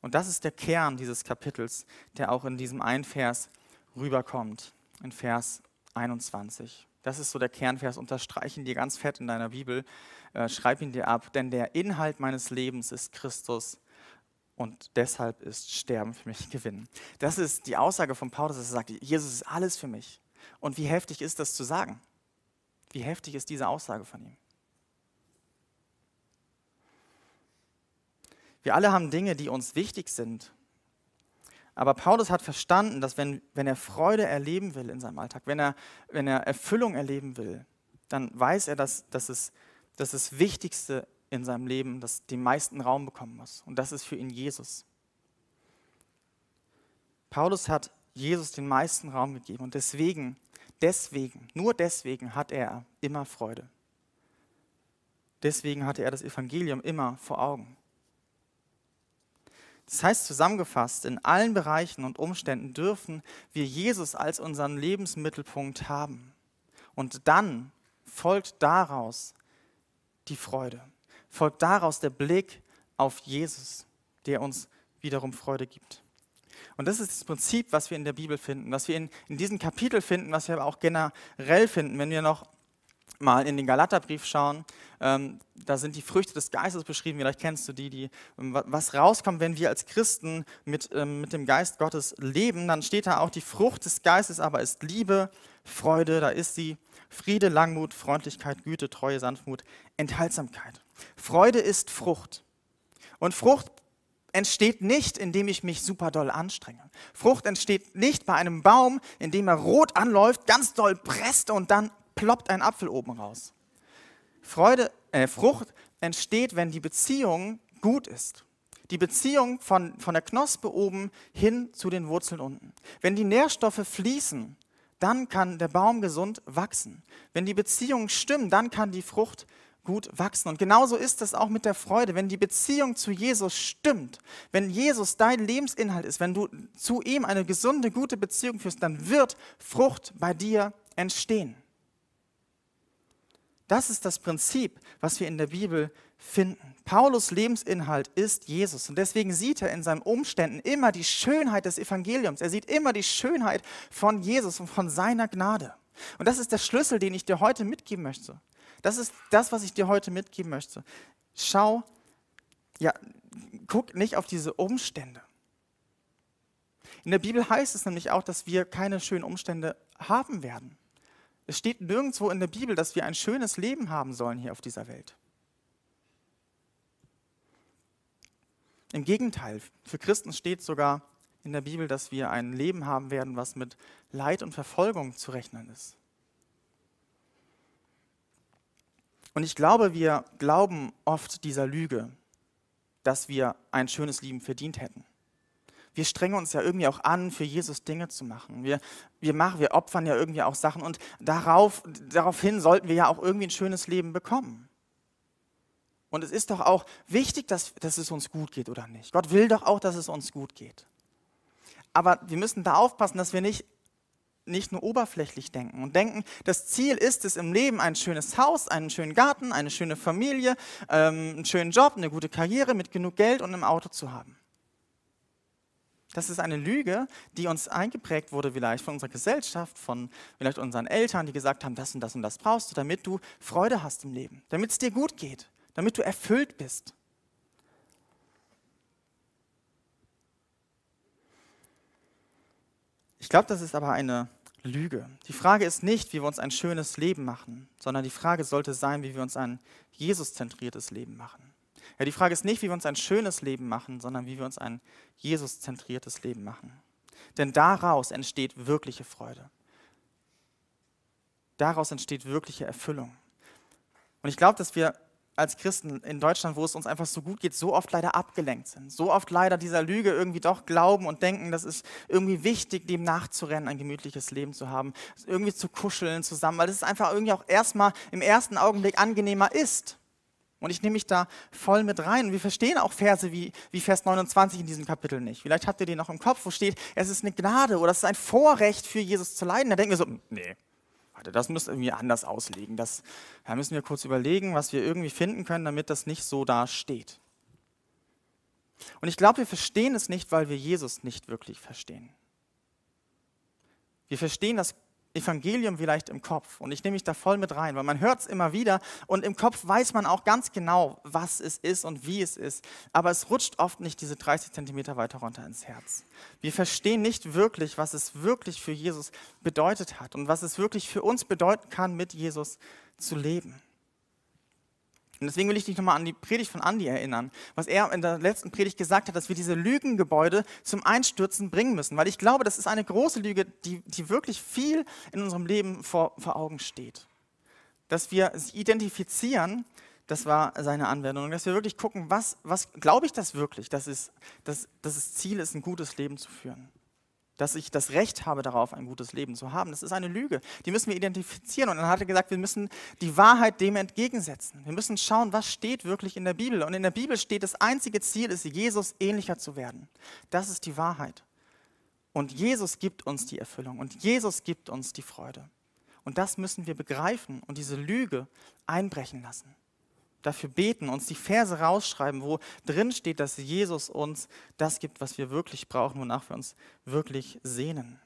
Und das ist der Kern dieses Kapitels, der auch in diesem einen Vers rüberkommt, in Vers 21. Das ist so der Kernvers. Unterstreich ihn dir ganz fett in deiner Bibel. Äh, schreib ihn dir ab. Denn der Inhalt meines Lebens ist Christus und deshalb ist Sterben für mich Gewinn. Das ist die Aussage von Paulus, dass er sagt, Jesus ist alles für mich. Und wie heftig ist das zu sagen? Wie heftig ist diese Aussage von ihm? Wir alle haben Dinge, die uns wichtig sind. Aber Paulus hat verstanden, dass wenn, wenn er Freude erleben will in seinem Alltag, wenn er, wenn er Erfüllung erleben will, dann weiß er, dass, dass, es, dass das Wichtigste in seinem Leben, das den meisten Raum bekommen muss. Und das ist für ihn Jesus. Paulus hat Jesus den meisten Raum gegeben und deswegen, deswegen, nur deswegen hat er immer Freude. Deswegen hatte er das Evangelium immer vor Augen. Das heißt zusammengefasst, in allen Bereichen und Umständen dürfen wir Jesus als unseren Lebensmittelpunkt haben. Und dann folgt daraus die Freude, folgt daraus der Blick auf Jesus, der uns wiederum Freude gibt. Und das ist das Prinzip, was wir in der Bibel finden, was wir in, in diesem Kapitel finden, was wir aber auch generell finden. Wenn wir noch mal in den Galaterbrief schauen, ähm, da sind die Früchte des Geistes beschrieben, vielleicht kennst du die, die ähm, was rauskommt, wenn wir als Christen mit, ähm, mit dem Geist Gottes leben, dann steht da auch, die Frucht des Geistes aber ist Liebe, Freude, da ist sie, Friede, Langmut, Freundlichkeit, Güte, Treue, Sanftmut, Enthaltsamkeit. Freude ist Frucht. Und Frucht entsteht nicht, indem ich mich super doll anstrenge. Frucht entsteht nicht bei einem Baum, indem er rot anläuft, ganz doll presst und dann ploppt ein Apfel oben raus. Freude, äh, Frucht entsteht, wenn die Beziehung gut ist. Die Beziehung von, von der Knospe oben hin zu den Wurzeln unten. Wenn die Nährstoffe fließen, dann kann der Baum gesund wachsen. Wenn die Beziehungen stimmen, dann kann die Frucht gut wachsen. Und genauso ist es auch mit der Freude. Wenn die Beziehung zu Jesus stimmt, wenn Jesus dein Lebensinhalt ist, wenn du zu ihm eine gesunde, gute Beziehung führst, dann wird Frucht bei dir entstehen. Das ist das Prinzip, was wir in der Bibel finden. Paulus Lebensinhalt ist Jesus und deswegen sieht er in seinen Umständen immer die Schönheit des Evangeliums. Er sieht immer die Schönheit von Jesus und von seiner Gnade. Und das ist der Schlüssel, den ich dir heute mitgeben möchte. Das ist das, was ich dir heute mitgeben möchte. Schau, ja, guck nicht auf diese Umstände. In der Bibel heißt es nämlich auch, dass wir keine schönen Umstände haben werden. Es steht nirgendwo in der Bibel, dass wir ein schönes Leben haben sollen hier auf dieser Welt. Im Gegenteil, für Christen steht sogar in der Bibel, dass wir ein Leben haben werden, was mit Leid und Verfolgung zu rechnen ist. Und ich glaube, wir glauben oft dieser Lüge, dass wir ein schönes Leben verdient hätten. Wir strengen uns ja irgendwie auch an, für Jesus Dinge zu machen. Wir, wir, machen, wir opfern ja irgendwie auch Sachen und darauf, daraufhin sollten wir ja auch irgendwie ein schönes Leben bekommen. Und es ist doch auch wichtig, dass, dass es uns gut geht, oder nicht? Gott will doch auch, dass es uns gut geht. Aber wir müssen da aufpassen, dass wir nicht, nicht nur oberflächlich denken und denken, das Ziel ist es im Leben, ein schönes Haus, einen schönen Garten, eine schöne Familie, ähm, einen schönen Job, eine gute Karriere mit genug Geld und einem Auto zu haben. Das ist eine Lüge, die uns eingeprägt wurde, vielleicht von unserer Gesellschaft, von vielleicht unseren Eltern, die gesagt haben, das und das und das brauchst du, damit du Freude hast im Leben, damit es dir gut geht damit du erfüllt bist. Ich glaube, das ist aber eine Lüge. Die Frage ist nicht, wie wir uns ein schönes Leben machen, sondern die Frage sollte sein, wie wir uns ein Jesus-zentriertes Leben machen. Ja, die Frage ist nicht, wie wir uns ein schönes Leben machen, sondern wie wir uns ein Jesus-zentriertes Leben machen. Denn daraus entsteht wirkliche Freude. Daraus entsteht wirkliche Erfüllung. Und ich glaube, dass wir als Christen in Deutschland, wo es uns einfach so gut geht, so oft leider abgelenkt sind. So oft leider dieser Lüge irgendwie doch glauben und denken, das ist irgendwie wichtig, dem nachzurennen, ein gemütliches Leben zu haben, irgendwie zu kuscheln zusammen, weil es einfach irgendwie auch erstmal im ersten Augenblick angenehmer ist. Und ich nehme mich da voll mit rein. Und wir verstehen auch Verse wie, wie Vers 29 in diesem Kapitel nicht. Vielleicht habt ihr den noch im Kopf, wo steht, es ist eine Gnade oder es ist ein Vorrecht für Jesus zu leiden. Da denken wir so, nee, Warte, das müssen wir irgendwie anders auslegen. Das, da müssen wir kurz überlegen, was wir irgendwie finden können, damit das nicht so da steht. Und ich glaube, wir verstehen es nicht, weil wir Jesus nicht wirklich verstehen. Wir verstehen das Evangelium vielleicht im Kopf. Und ich nehme mich da voll mit rein, weil man hört es immer wieder und im Kopf weiß man auch ganz genau, was es ist und wie es ist. Aber es rutscht oft nicht diese 30 Zentimeter weiter runter ins Herz. Wir verstehen nicht wirklich, was es wirklich für Jesus bedeutet hat und was es wirklich für uns bedeuten kann, mit Jesus zu leben. Und deswegen will ich dich nochmal an die Predigt von Andi erinnern, was er in der letzten Predigt gesagt hat, dass wir diese Lügengebäude zum Einstürzen bringen müssen. Weil ich glaube, das ist eine große Lüge, die, die wirklich viel in unserem Leben vor, vor Augen steht. Dass wir sie identifizieren, das war seine Anwendung, dass wir wirklich gucken, was, was glaube ich das wirklich, dass es, dass, dass es Ziel ist, ein gutes Leben zu führen dass ich das Recht habe darauf, ein gutes Leben zu haben. Das ist eine Lüge. Die müssen wir identifizieren. Und dann hat er gesagt, wir müssen die Wahrheit dem entgegensetzen. Wir müssen schauen, was steht wirklich in der Bibel. Und in der Bibel steht, das einzige Ziel ist, Jesus ähnlicher zu werden. Das ist die Wahrheit. Und Jesus gibt uns die Erfüllung. Und Jesus gibt uns die Freude. Und das müssen wir begreifen und diese Lüge einbrechen lassen dafür beten, uns die Verse rausschreiben, wo drin steht, dass Jesus uns das gibt, was wir wirklich brauchen, wonach wir uns wirklich sehnen.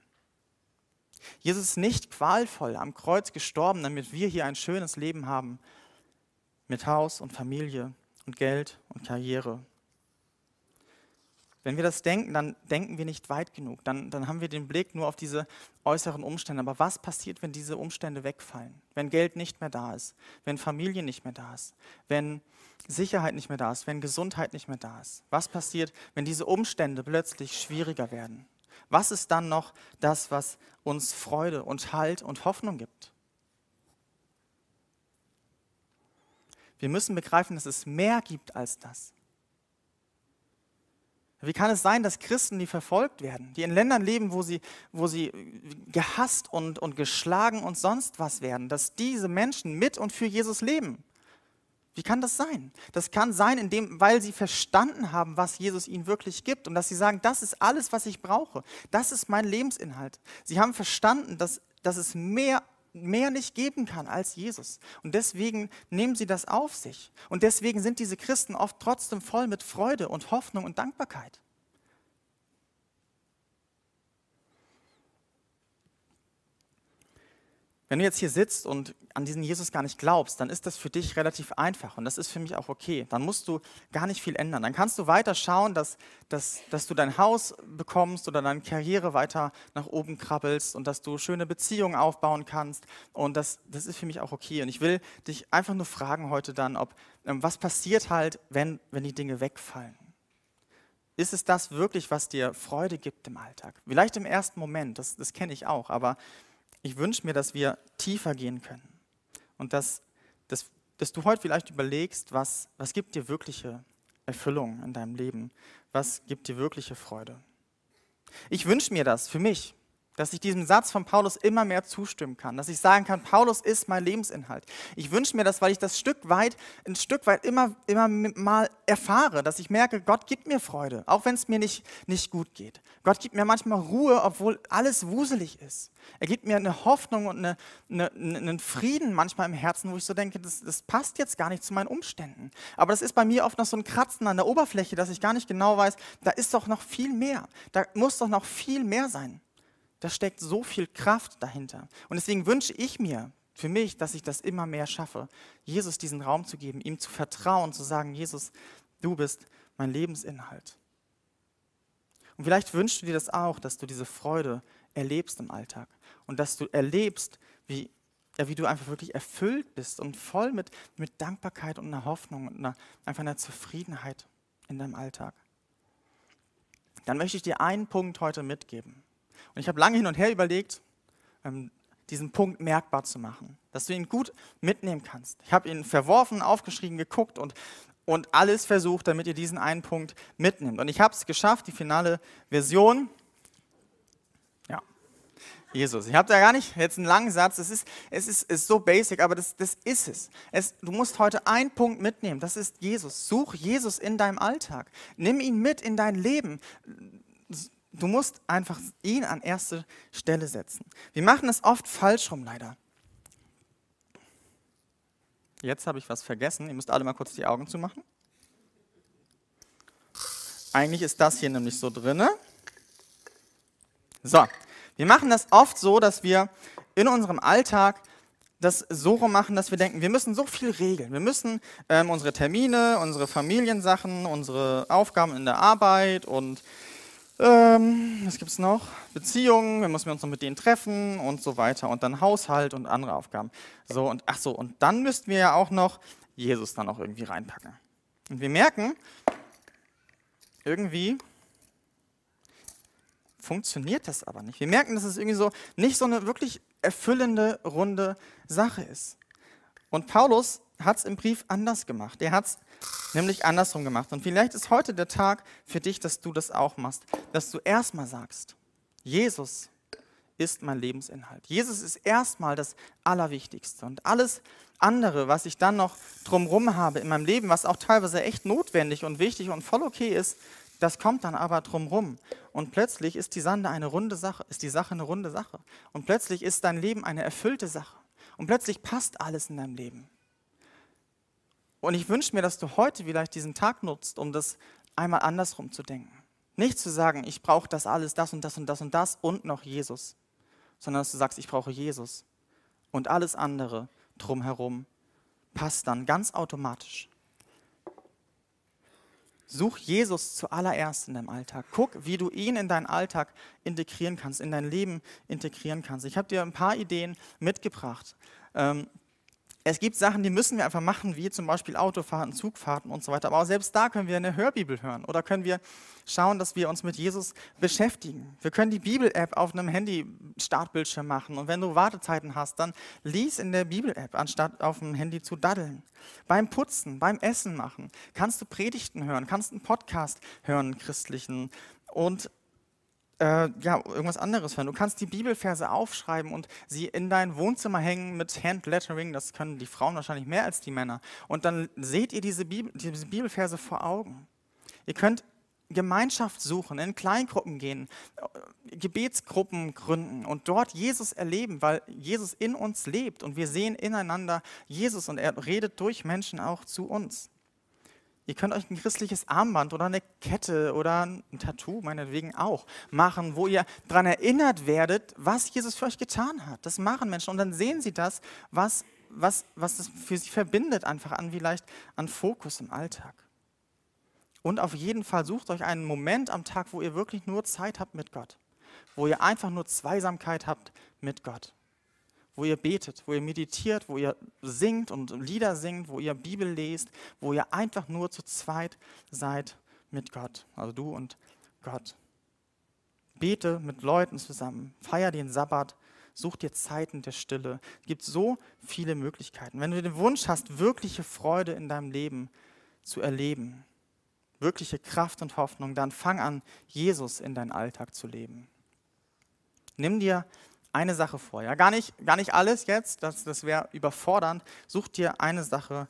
Jesus ist nicht qualvoll am Kreuz gestorben, damit wir hier ein schönes Leben haben mit Haus und Familie und Geld und Karriere wenn wir das denken, dann denken wir nicht weit genug. Dann, dann haben wir den Blick nur auf diese äußeren Umstände. Aber was passiert, wenn diese Umstände wegfallen? Wenn Geld nicht mehr da ist? Wenn Familie nicht mehr da ist? Wenn Sicherheit nicht mehr da ist? Wenn Gesundheit nicht mehr da ist? Was passiert, wenn diese Umstände plötzlich schwieriger werden? Was ist dann noch das, was uns Freude und Halt und Hoffnung gibt? Wir müssen begreifen, dass es mehr gibt als das. Wie kann es sein, dass Christen, die verfolgt werden, die in Ländern leben, wo sie, wo sie gehasst und, und geschlagen und sonst was werden, dass diese Menschen mit und für Jesus leben? Wie kann das sein? Das kann sein, indem, weil sie verstanden haben, was Jesus ihnen wirklich gibt und dass sie sagen, das ist alles, was ich brauche. Das ist mein Lebensinhalt. Sie haben verstanden, dass, dass es mehr mehr nicht geben kann als Jesus. Und deswegen nehmen sie das auf sich. Und deswegen sind diese Christen oft trotzdem voll mit Freude und Hoffnung und Dankbarkeit. Wenn du jetzt hier sitzt und an diesen Jesus gar nicht glaubst, dann ist das für dich relativ einfach und das ist für mich auch okay. Dann musst du gar nicht viel ändern. Dann kannst du weiter schauen, dass, dass, dass du dein Haus bekommst oder deine Karriere weiter nach oben krabbelst und dass du schöne Beziehungen aufbauen kannst. Und das, das ist für mich auch okay. Und ich will dich einfach nur fragen heute dann, ob ähm, was passiert halt, wenn, wenn die Dinge wegfallen. Ist es das wirklich, was dir Freude gibt im Alltag? Vielleicht im ersten Moment, das, das kenne ich auch, aber ich wünsche mir, dass wir tiefer gehen können und dass, dass, dass du heute vielleicht überlegst, was, was gibt dir wirkliche Erfüllung in deinem Leben? Was gibt dir wirkliche Freude? Ich wünsche mir das für mich, dass ich diesem Satz von Paulus immer mehr zustimmen kann, dass ich sagen kann, Paulus ist mein Lebensinhalt. Ich wünsche mir das, weil ich das Stück weit, ein Stück weit immer, immer mal erfahre, dass ich merke, Gott gibt mir Freude, auch wenn es mir nicht, nicht gut geht. Gott gibt mir manchmal Ruhe, obwohl alles wuselig ist. Er gibt mir eine Hoffnung und eine, eine, einen Frieden manchmal im Herzen, wo ich so denke, das, das passt jetzt gar nicht zu meinen Umständen. Aber das ist bei mir oft noch so ein Kratzen an der Oberfläche, dass ich gar nicht genau weiß, da ist doch noch viel mehr. Da muss doch noch viel mehr sein. Da steckt so viel Kraft dahinter. Und deswegen wünsche ich mir für mich, dass ich das immer mehr schaffe, Jesus diesen Raum zu geben, ihm zu vertrauen, zu sagen, Jesus, du bist mein Lebensinhalt. Und vielleicht wünschst du dir das auch, dass du diese Freude erlebst im Alltag und dass du erlebst, wie, ja, wie du einfach wirklich erfüllt bist und voll mit, mit Dankbarkeit und einer Hoffnung und einer, einfach einer Zufriedenheit in deinem Alltag. Dann möchte ich dir einen Punkt heute mitgeben. Und ich habe lange hin und her überlegt, ähm, diesen Punkt merkbar zu machen, dass du ihn gut mitnehmen kannst. Ich habe ihn verworfen, aufgeschrieben, geguckt und, und alles versucht, damit ihr diesen einen Punkt mitnimmt. Und ich habe es geschafft, die finale Version. Ja, Jesus. Ich habe da gar nicht jetzt einen langen Satz. Es ist, es ist, ist so basic, aber das, das ist es. es. Du musst heute einen Punkt mitnehmen. Das ist Jesus. Such Jesus in deinem Alltag. Nimm ihn mit in dein Leben Du musst einfach ihn an erste Stelle setzen. Wir machen es oft falsch rum, leider. Jetzt habe ich was vergessen. Ihr müsst alle mal kurz die Augen zumachen. Eigentlich ist das hier nämlich so drinne. So, wir machen das oft so, dass wir in unserem Alltag das so rum machen, dass wir denken, wir müssen so viel regeln. Wir müssen ähm, unsere Termine, unsere Familiensachen, unsere Aufgaben in der Arbeit und ähm, was gibt es noch? Beziehungen, wir müssen uns noch mit denen treffen und so weiter. Und dann Haushalt und andere Aufgaben. So, und ach so, und dann müssten wir ja auch noch Jesus dann auch irgendwie reinpacken. Und wir merken, irgendwie funktioniert das aber nicht. Wir merken, dass es irgendwie so nicht so eine wirklich erfüllende, runde Sache ist. Und Paulus hat es im Brief anders gemacht. Er hat es nämlich andersrum gemacht. Und vielleicht ist heute der Tag für dich, dass du das auch machst. Dass du erstmal sagst, Jesus ist mein Lebensinhalt. Jesus ist erstmal das Allerwichtigste. Und alles andere, was ich dann noch drumherum habe in meinem Leben, was auch teilweise echt notwendig und wichtig und voll okay ist, das kommt dann aber drumherum. Und plötzlich ist die Sande eine runde Sache, ist die Sache eine runde Sache. Und plötzlich ist dein Leben eine erfüllte Sache. Und plötzlich passt alles in deinem Leben. Und ich wünsche mir, dass du heute vielleicht diesen Tag nutzt, um das einmal andersrum zu denken. Nicht zu sagen, ich brauche das alles, das und das und das und das und noch Jesus, sondern dass du sagst, ich brauche Jesus. Und alles andere drumherum passt dann ganz automatisch. Such Jesus zuallererst in deinem Alltag. Guck, wie du ihn in deinen Alltag integrieren kannst, in dein Leben integrieren kannst. Ich habe dir ein paar Ideen mitgebracht. Ähm, es gibt Sachen, die müssen wir einfach machen, wie zum Beispiel Autofahrten, Zugfahrten und so weiter. Aber auch selbst da können wir eine Hörbibel hören oder können wir schauen, dass wir uns mit Jesus beschäftigen. Wir können die Bibel-App auf einem Handy-Startbildschirm machen und wenn du Wartezeiten hast, dann lies in der Bibel-App, anstatt auf dem Handy zu daddeln. Beim Putzen, beim Essen machen, kannst du Predigten hören, kannst einen Podcast hören, einen christlichen und äh, ja, irgendwas anderes hören. Du kannst die Bibelverse aufschreiben und sie in dein Wohnzimmer hängen mit Handlettering. Das können die Frauen wahrscheinlich mehr als die Männer. Und dann seht ihr diese, Bibel, diese Bibelverse vor Augen. Ihr könnt Gemeinschaft suchen, in Kleingruppen gehen, äh, Gebetsgruppen gründen und dort Jesus erleben, weil Jesus in uns lebt und wir sehen ineinander Jesus und er redet durch Menschen auch zu uns. Ihr könnt euch ein christliches Armband oder eine Kette oder ein Tattoo meinetwegen auch machen, wo ihr daran erinnert werdet, was Jesus für euch getan hat. Das machen Menschen und dann sehen sie das, was, was, was das für sie verbindet, einfach an vielleicht an Fokus im Alltag. Und auf jeden Fall sucht euch einen Moment am Tag, wo ihr wirklich nur Zeit habt mit Gott, wo ihr einfach nur Zweisamkeit habt mit Gott wo ihr betet, wo ihr meditiert, wo ihr singt und Lieder singt, wo ihr Bibel lest, wo ihr einfach nur zu zweit seid mit Gott, also du und Gott. Bete mit Leuten zusammen, feier den Sabbat, such dir Zeiten der Stille. Es gibt so viele Möglichkeiten. Wenn du den Wunsch hast, wirkliche Freude in deinem Leben zu erleben, wirkliche Kraft und Hoffnung, dann fang an, Jesus in deinen Alltag zu leben. Nimm dir eine Sache vor. Ja? Gar, nicht, gar nicht alles jetzt, das, das wäre überfordernd. Such dir eine Sache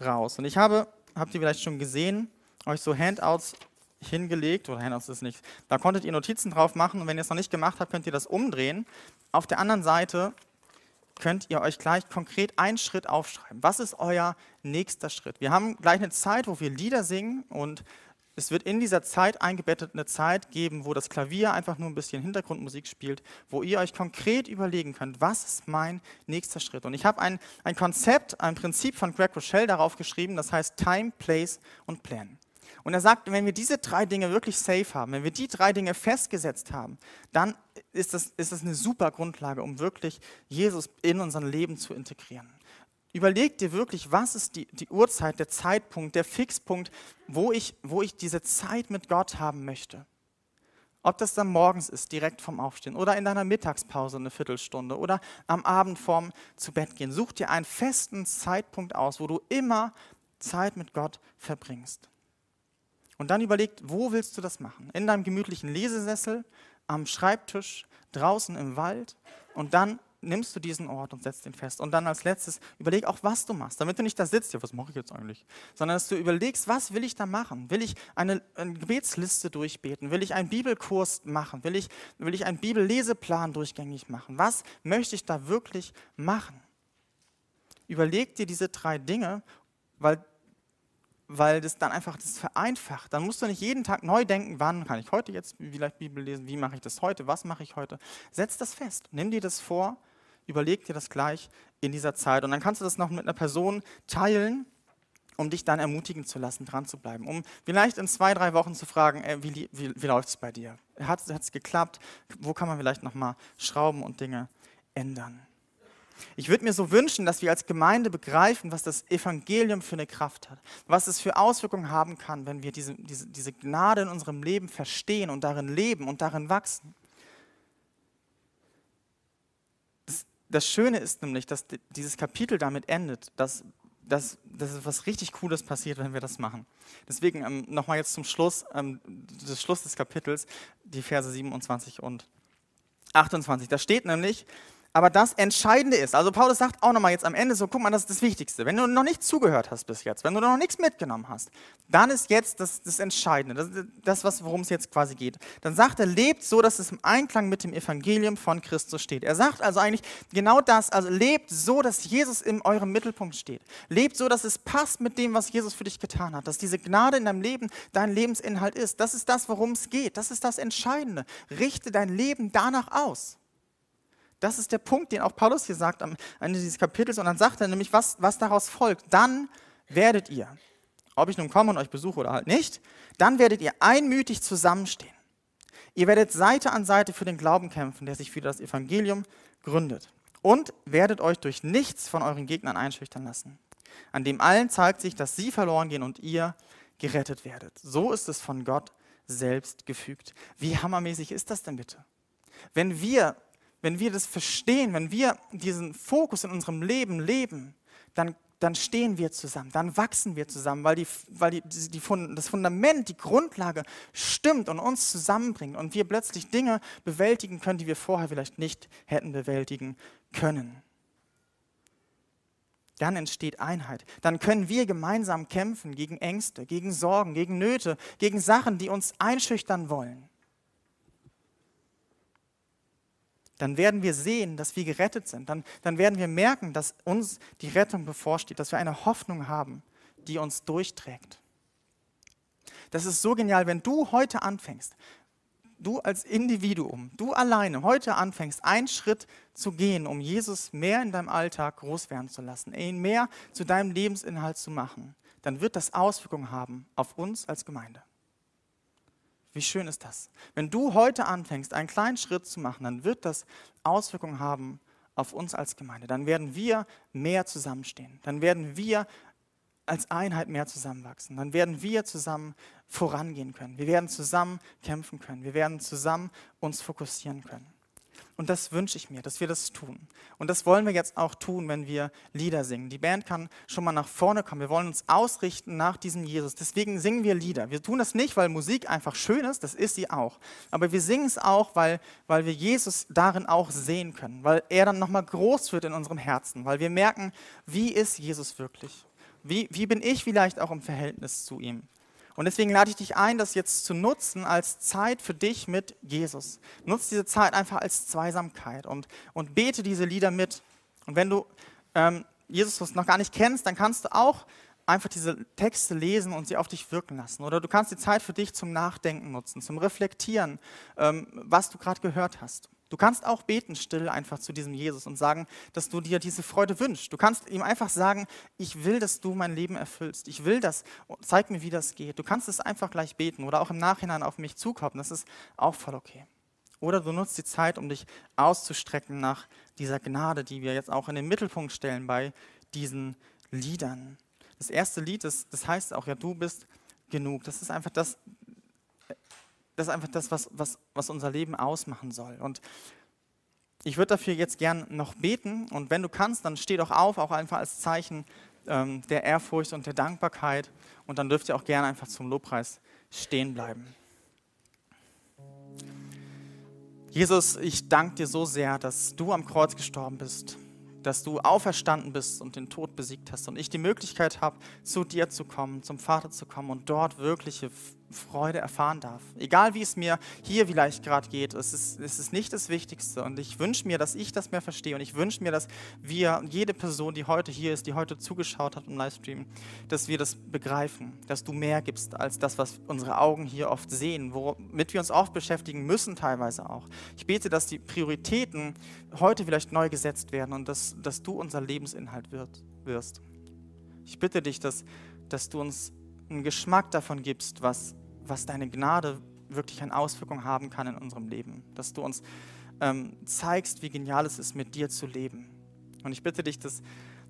raus. Und ich habe, habt ihr vielleicht schon gesehen, euch so Handouts hingelegt, oder Handouts ist nicht, da konntet ihr Notizen drauf machen und wenn ihr es noch nicht gemacht habt, könnt ihr das umdrehen. Auf der anderen Seite könnt ihr euch gleich konkret einen Schritt aufschreiben. Was ist euer nächster Schritt? Wir haben gleich eine Zeit, wo wir Lieder singen und es wird in dieser Zeit eingebettet eine Zeit geben, wo das Klavier einfach nur ein bisschen Hintergrundmusik spielt, wo ihr euch konkret überlegen könnt, was ist mein nächster Schritt. Und ich habe ein, ein Konzept, ein Prinzip von Greg Rochelle darauf geschrieben, das heißt Time, Place und Plan. Und er sagt, wenn wir diese drei Dinge wirklich safe haben, wenn wir die drei Dinge festgesetzt haben, dann ist das, ist das eine super Grundlage, um wirklich Jesus in unser Leben zu integrieren. Überleg dir wirklich, was ist die, die Uhrzeit, der Zeitpunkt, der Fixpunkt, wo ich, wo ich diese Zeit mit Gott haben möchte. Ob das dann morgens ist, direkt vorm Aufstehen oder in deiner Mittagspause eine Viertelstunde oder am Abend vorm zu Bett gehen. Such dir einen festen Zeitpunkt aus, wo du immer Zeit mit Gott verbringst. Und dann überleg, wo willst du das machen? In deinem gemütlichen Lesesessel, am Schreibtisch, draußen im Wald und dann nimmst du diesen Ort und setzt ihn fest. Und dann als letztes überleg auch, was du machst, damit du nicht da sitzt, ja, was mache ich jetzt eigentlich? Sondern dass du überlegst, was will ich da machen? Will ich eine, eine Gebetsliste durchbeten? Will ich einen Bibelkurs machen? Will ich, will ich einen Bibelleseplan durchgängig machen? Was möchte ich da wirklich machen? Überleg dir diese drei Dinge, weil weil das dann einfach das vereinfacht. Dann musst du nicht jeden Tag neu denken, wann kann ich heute jetzt vielleicht Bibel lesen, wie mache ich das heute, was mache ich heute. Setz das fest, nimm dir das vor überleg dir das gleich in dieser Zeit. Und dann kannst du das noch mit einer Person teilen, um dich dann ermutigen zu lassen, dran zu bleiben. Um vielleicht in zwei, drei Wochen zu fragen, ey, wie, wie, wie läuft es bei dir? Hat es geklappt? Wo kann man vielleicht nochmal schrauben und Dinge ändern? Ich würde mir so wünschen, dass wir als Gemeinde begreifen, was das Evangelium für eine Kraft hat, was es für Auswirkungen haben kann, wenn wir diese, diese, diese Gnade in unserem Leben verstehen und darin leben und darin wachsen. Das Schöne ist nämlich, dass dieses Kapitel damit endet, dass, dass, dass etwas richtig Cooles passiert, wenn wir das machen. Deswegen ähm, nochmal jetzt zum Schluss, ähm, des Schluss des Kapitels, die Verse 27 und 28. Da steht nämlich, aber das Entscheidende ist, also Paulus sagt auch nochmal jetzt am Ende so, guck mal, das ist das Wichtigste. Wenn du noch nicht zugehört hast bis jetzt, wenn du noch nichts mitgenommen hast, dann ist jetzt das, das Entscheidende, das, das worum es jetzt quasi geht. Dann sagt er, lebt so, dass es im Einklang mit dem Evangelium von Christus steht. Er sagt also eigentlich genau das, also lebt so, dass Jesus in eurem Mittelpunkt steht. Lebt so, dass es passt mit dem, was Jesus für dich getan hat, dass diese Gnade in deinem Leben dein Lebensinhalt ist. Das ist das, worum es geht. Das ist das Entscheidende. Richte dein Leben danach aus. Das ist der Punkt, den auch Paulus hier sagt am Ende dieses Kapitels. Und dann sagt er nämlich, was, was daraus folgt. Dann werdet ihr, ob ich nun komme und euch besuche oder halt nicht, dann werdet ihr einmütig zusammenstehen. Ihr werdet Seite an Seite für den Glauben kämpfen, der sich für das Evangelium gründet. Und werdet euch durch nichts von euren Gegnern einschüchtern lassen. An dem allen zeigt sich, dass sie verloren gehen und ihr gerettet werdet. So ist es von Gott selbst gefügt. Wie hammermäßig ist das denn bitte? Wenn wir wenn wir das verstehen, wenn wir diesen Fokus in unserem Leben leben, dann, dann stehen wir zusammen, dann wachsen wir zusammen, weil, die, weil die, die, das Fundament, die Grundlage stimmt und uns zusammenbringt und wir plötzlich Dinge bewältigen können, die wir vorher vielleicht nicht hätten bewältigen können. Dann entsteht Einheit. Dann können wir gemeinsam kämpfen gegen Ängste, gegen Sorgen, gegen Nöte, gegen Sachen, die uns einschüchtern wollen. Dann werden wir sehen, dass wir gerettet sind. Dann, dann werden wir merken, dass uns die Rettung bevorsteht, dass wir eine Hoffnung haben, die uns durchträgt. Das ist so genial, wenn du heute anfängst, du als Individuum, du alleine heute anfängst, einen Schritt zu gehen, um Jesus mehr in deinem Alltag groß werden zu lassen, ihn mehr zu deinem Lebensinhalt zu machen, dann wird das Auswirkungen haben auf uns als Gemeinde. Wie schön ist das? Wenn du heute anfängst, einen kleinen Schritt zu machen, dann wird das Auswirkungen haben auf uns als Gemeinde. Dann werden wir mehr zusammenstehen. Dann werden wir als Einheit mehr zusammenwachsen. Dann werden wir zusammen vorangehen können. Wir werden zusammen kämpfen können. Wir werden zusammen uns fokussieren können. Und das wünsche ich mir, dass wir das tun. Und das wollen wir jetzt auch tun, wenn wir Lieder singen. Die Band kann schon mal nach vorne kommen. Wir wollen uns ausrichten nach diesem Jesus. Deswegen singen wir Lieder. Wir tun das nicht, weil Musik einfach schön ist, das ist sie auch. Aber wir singen es auch, weil, weil wir Jesus darin auch sehen können, weil er dann nochmal groß wird in unserem Herzen, weil wir merken, wie ist Jesus wirklich? Wie, wie bin ich vielleicht auch im Verhältnis zu ihm? Und deswegen lade ich dich ein, das jetzt zu nutzen als Zeit für dich mit Jesus. Nutze diese Zeit einfach als Zweisamkeit und, und bete diese Lieder mit. Und wenn du ähm, Jesus noch gar nicht kennst, dann kannst du auch einfach diese Texte lesen und sie auf dich wirken lassen. Oder du kannst die Zeit für dich zum Nachdenken nutzen, zum Reflektieren, ähm, was du gerade gehört hast. Du kannst auch beten still einfach zu diesem Jesus und sagen, dass du dir diese Freude wünschst. Du kannst ihm einfach sagen, ich will, dass du mein Leben erfüllst. Ich will das. Zeig mir, wie das geht. Du kannst es einfach gleich beten oder auch im Nachhinein auf mich zukommen. Das ist auch voll okay. Oder du nutzt die Zeit, um dich auszustrecken nach dieser Gnade, die wir jetzt auch in den Mittelpunkt stellen bei diesen Liedern. Das erste Lied, das, das heißt auch, ja, du bist genug. Das ist einfach das, das ist einfach das, was, was, was unser Leben ausmachen soll. Und ich würde dafür jetzt gern noch beten und wenn du kannst, dann steh doch auf, auch einfach als Zeichen ähm, der Ehrfurcht und der Dankbarkeit und dann dürft ihr auch gerne einfach zum Lobpreis stehen bleiben. Jesus, ich danke dir so sehr, dass du am Kreuz gestorben bist, dass du auferstanden bist und den Tod besiegt hast und ich die Möglichkeit habe, zu dir zu kommen, zum Vater zu kommen und dort wirkliche Freude erfahren darf. Egal wie es mir hier vielleicht gerade geht, es ist, es ist nicht das Wichtigste. Und ich wünsche mir, dass ich das mehr verstehe. Und ich wünsche mir, dass wir, jede Person, die heute hier ist, die heute zugeschaut hat im Livestream, dass wir das begreifen, dass du mehr gibst als das, was unsere Augen hier oft sehen, womit wir uns oft beschäftigen müssen, teilweise auch. Ich bete, dass die Prioritäten heute vielleicht neu gesetzt werden und dass, dass du unser Lebensinhalt wird, wirst. Ich bitte dich, dass, dass du uns einen Geschmack davon gibst, was was deine Gnade wirklich eine Auswirkung haben kann in unserem Leben. Dass du uns ähm, zeigst, wie genial es ist, mit dir zu leben. Und ich bitte dich, dass,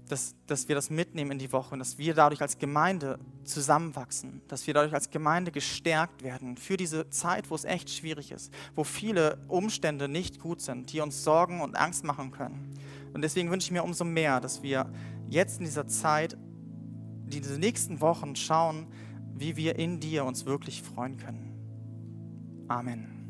dass, dass wir das mitnehmen in die Woche und dass wir dadurch als Gemeinde zusammenwachsen, dass wir dadurch als Gemeinde gestärkt werden für diese Zeit, wo es echt schwierig ist, wo viele Umstände nicht gut sind, die uns Sorgen und Angst machen können. Und deswegen wünsche ich mir umso mehr, dass wir jetzt in dieser Zeit, diese nächsten Wochen schauen, wie wir in dir uns wirklich freuen können. Amen.